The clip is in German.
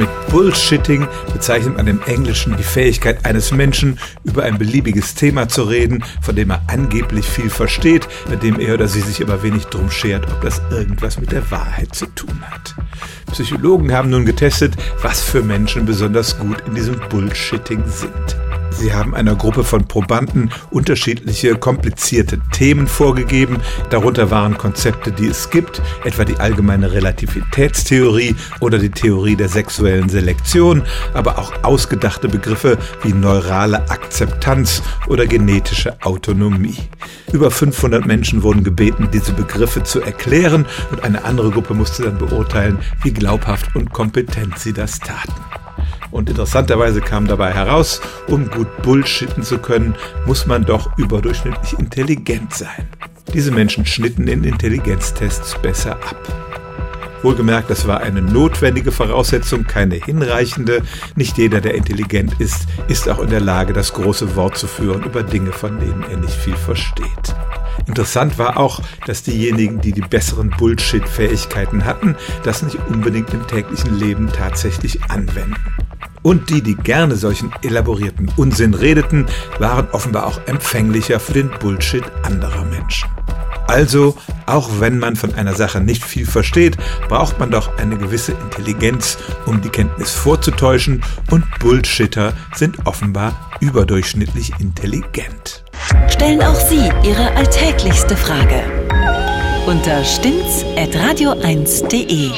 Mit Bullshitting bezeichnet man im Englischen die Fähigkeit eines Menschen, über ein beliebiges Thema zu reden, von dem er angeblich viel versteht, bei dem er oder sie sich aber wenig drum schert, ob das irgendwas mit der Wahrheit zu tun hat. Psychologen haben nun getestet, was für Menschen besonders gut in diesem Bullshitting sind. Sie haben einer Gruppe von Probanden unterschiedliche komplizierte Themen vorgegeben. Darunter waren Konzepte, die es gibt, etwa die allgemeine Relativitätstheorie oder die Theorie der sexuellen Selektion, aber auch ausgedachte Begriffe wie neurale Akzeptanz oder genetische Autonomie. Über 500 Menschen wurden gebeten, diese Begriffe zu erklären und eine andere Gruppe musste dann beurteilen, wie glaubhaft und kompetent sie das taten. Und interessanterweise kam dabei heraus, um gut bullshitten zu können, muss man doch überdurchschnittlich intelligent sein. Diese Menschen schnitten in Intelligenztests besser ab. Wohlgemerkt, das war eine notwendige Voraussetzung, keine hinreichende. Nicht jeder, der intelligent ist, ist auch in der Lage, das große Wort zu führen über Dinge, von denen er nicht viel versteht. Interessant war auch, dass diejenigen, die die besseren Bullshit-Fähigkeiten hatten, das nicht unbedingt im täglichen Leben tatsächlich anwenden. Und die, die gerne solchen elaborierten Unsinn redeten, waren offenbar auch empfänglicher für den Bullshit anderer Menschen. Also, auch wenn man von einer Sache nicht viel versteht, braucht man doch eine gewisse Intelligenz, um die Kenntnis vorzutäuschen und Bullshitter sind offenbar überdurchschnittlich intelligent. Stellen auch Sie Ihre alltäglichste Frage unter stimmtz.radio1.de.